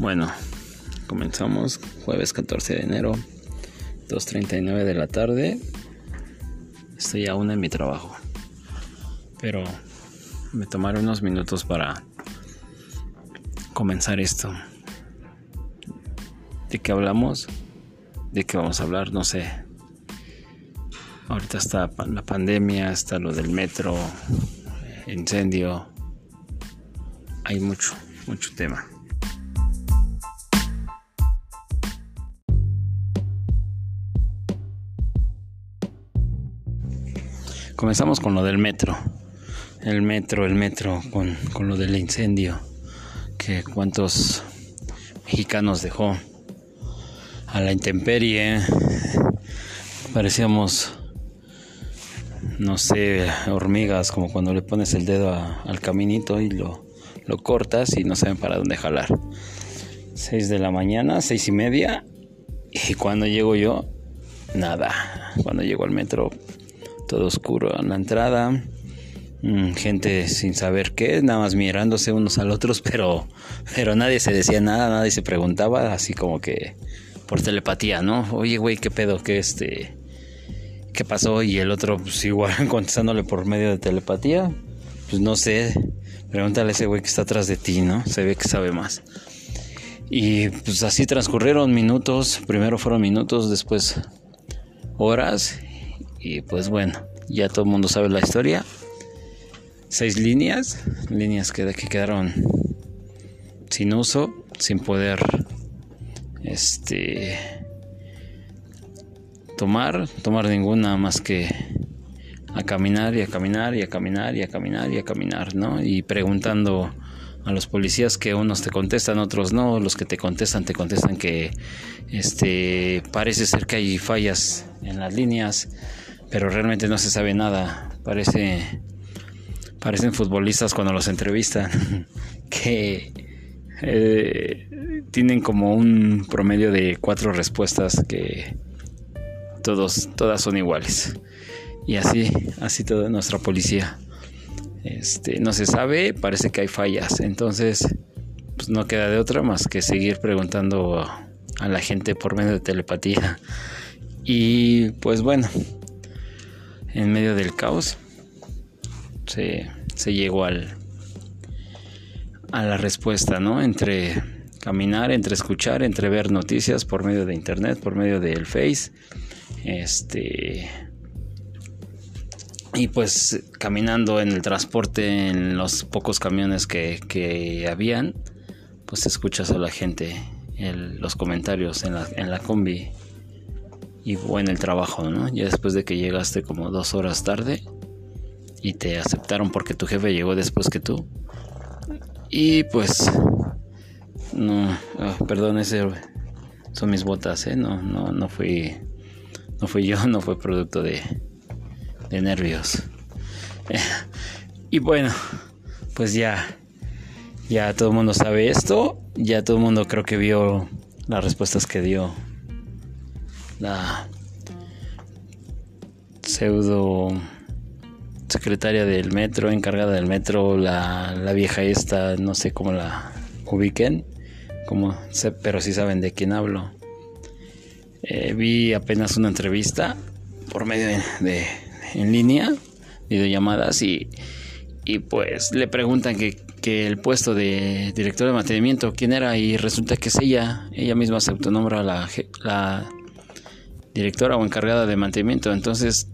Bueno, comenzamos jueves 14 de enero, 2.39 de la tarde. Estoy aún en mi trabajo, pero me tomaré unos minutos para comenzar esto. ¿De qué hablamos? ¿De qué vamos a hablar? No sé. Ahorita está la pandemia, está lo del metro, incendio. Hay mucho, mucho tema. Comenzamos con lo del metro. El metro, el metro, con, con lo del incendio. Que cuántos mexicanos dejó a la intemperie. Parecíamos, no sé, hormigas, como cuando le pones el dedo al caminito y lo, lo cortas y no saben para dónde jalar. 6 de la mañana, seis y media. Y cuando llego yo, nada. Cuando llego al metro, todo oscuro en la entrada, mm, gente sin saber qué, nada más mirándose unos al otros, pero, pero nadie se decía nada, nadie se preguntaba, así como que por telepatía, ¿no? Oye, güey, ¿qué pedo? ¿Qué este? ¿Qué pasó? Y el otro, pues igual contestándole por medio de telepatía, pues no sé, pregúntale a ese güey que está atrás de ti, ¿no? Se ve que sabe más. Y pues así transcurrieron minutos, primero fueron minutos, después horas y pues bueno, ya todo el mundo sabe la historia. Seis líneas, líneas que, que quedaron sin uso, sin poder este tomar, tomar ninguna más que a caminar y a caminar y a caminar y a caminar y a caminar, ¿no? Y preguntando a los policías que unos te contestan, otros no, los que te contestan te contestan que este parece ser que hay fallas en las líneas, pero realmente no se sabe nada. Parece parecen futbolistas cuando los entrevistan que eh, tienen como un promedio de cuatro respuestas que todos todas son iguales. Y así así toda nuestra policía. Este no se sabe parece que hay fallas. Entonces pues no queda de otra más que seguir preguntando a la gente por medio de telepatía. Y pues bueno en medio del caos se, llegó al, a la respuesta, ¿no? Entre caminar, entre escuchar, entre ver noticias por medio de internet, por medio del Face, este y pues caminando en el transporte, en los pocos camiones que, que habían, pues escuchas a la gente, los comentarios en la, en la combi y en el trabajo, ¿no? Ya después de que llegaste como dos horas tarde y te aceptaron porque tu jefe llegó después que tú. Y pues, no, ah, perdón, son mis botas, ¿eh? No, no, no fui, no fui yo, no fue producto de, de nervios. y bueno, pues ya, ya todo el mundo sabe esto, ya todo el mundo creo que vio las respuestas que dio la pseudo secretaria del metro, encargada del metro, la, vieja esta, no sé cómo la ubiquen, como, pero sí saben de quién hablo. Eh, vi apenas una entrevista por medio de, en línea, videollamadas y, y pues le preguntan que, que, el puesto de director de mantenimiento, quién era y resulta que es ella, ella misma se autonombra la, la directora o encargada de mantenimiento. Entonces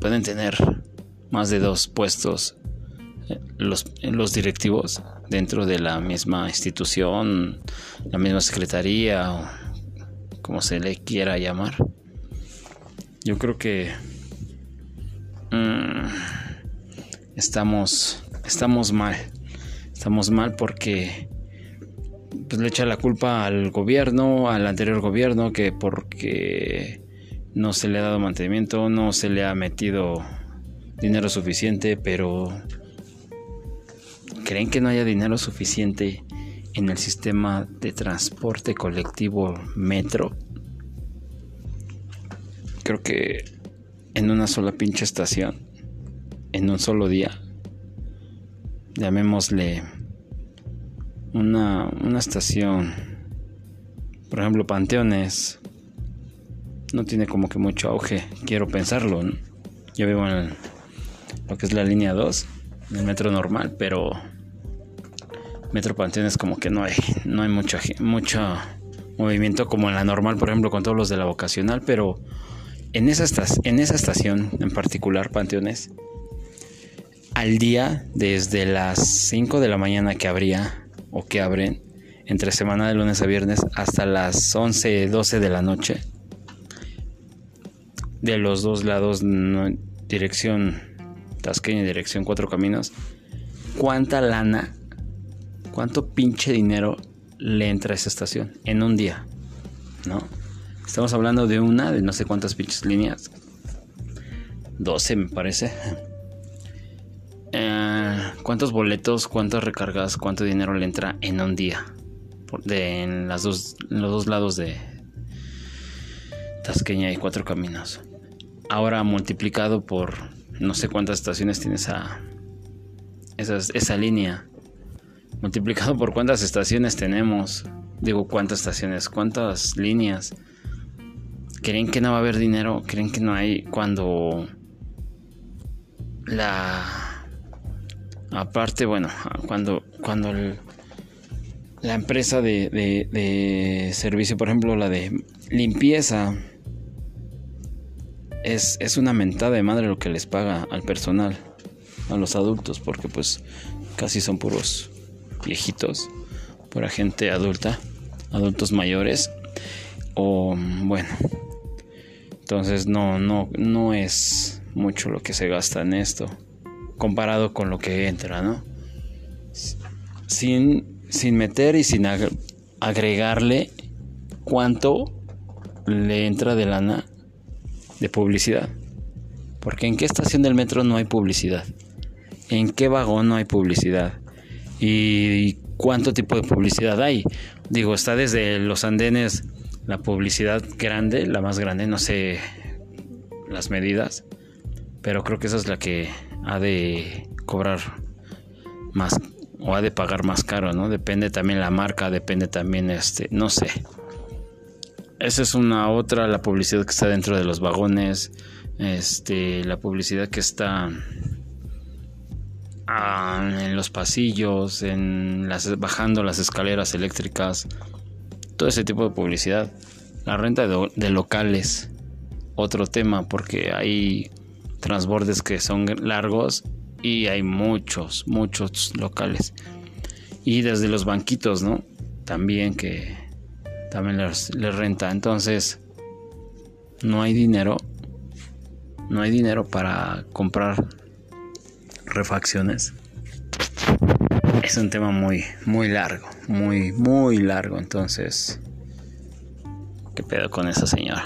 pueden tener más de dos puestos eh, los, los directivos dentro de la misma institución, la misma secretaría o como se le quiera llamar. Yo creo que mm, estamos estamos mal. Estamos mal porque pues le echa la culpa al gobierno, al anterior gobierno, que porque no se le ha dado mantenimiento, no se le ha metido dinero suficiente, pero ¿creen que no haya dinero suficiente en el sistema de transporte colectivo metro? Creo que en una sola pinche estación, en un solo día, llamémosle una, una estación, por ejemplo, Panteones, no tiene como que mucho auge, quiero pensarlo. Yo vivo en lo que es la línea 2, el metro normal, pero Metro Panteones como que no hay, no hay mucho movimiento como en la normal, por ejemplo, con todos los de la vocacional, pero en esa, en esa estación en particular, Panteones, al día, desde las 5 de la mañana que abría o que abren, entre semana de lunes a viernes, hasta las 11, 12 de la noche, de los dos lados, dirección Tasqueña y dirección Cuatro Caminos, ¿cuánta lana, cuánto pinche dinero le entra a esa estación en un día? ¿No? Estamos hablando de una de no sé cuántas pinches líneas. 12 me parece. Eh, ¿Cuántos boletos, cuántas recargas, cuánto dinero le entra en un día? De, en, dos, los dos lados de Tasqueña y Cuatro Caminos. Ahora multiplicado por no sé cuántas estaciones tiene esa, esa, esa línea. Multiplicado por cuántas estaciones tenemos. Digo, cuántas estaciones, cuántas líneas creen que no va a haber dinero, creen que no hay cuando la aparte bueno cuando cuando la empresa de, de, servicio por ejemplo la de limpieza es, es una mentada de madre lo que les paga al personal a los adultos porque pues casi son puros viejitos pura gente adulta adultos mayores o bueno entonces no, no, no es mucho lo que se gasta en esto comparado con lo que entra, ¿no? Sin, sin meter y sin agregarle cuánto le entra de lana de publicidad. Porque en qué estación del metro no hay publicidad. En qué vagón no hay publicidad. Y cuánto tipo de publicidad hay. Digo, está desde los andenes la publicidad grande, la más grande, no sé las medidas, pero creo que esa es la que ha de cobrar más o ha de pagar más caro, ¿no? Depende también la marca, depende también este, no sé. Esa es una otra, la publicidad que está dentro de los vagones, este, la publicidad que está ah, en los pasillos, en las, bajando las escaleras eléctricas, todo ese tipo de publicidad. La renta de, locales, otro tema, porque hay transbordes que son largos y hay muchos, muchos locales. Y desde los banquitos, ¿no? También que también les, les renta. Entonces, no hay dinero. No hay dinero para comprar refacciones. Es un tema muy, muy largo, muy, muy largo. Entonces, ¿qué pedo con esa señora?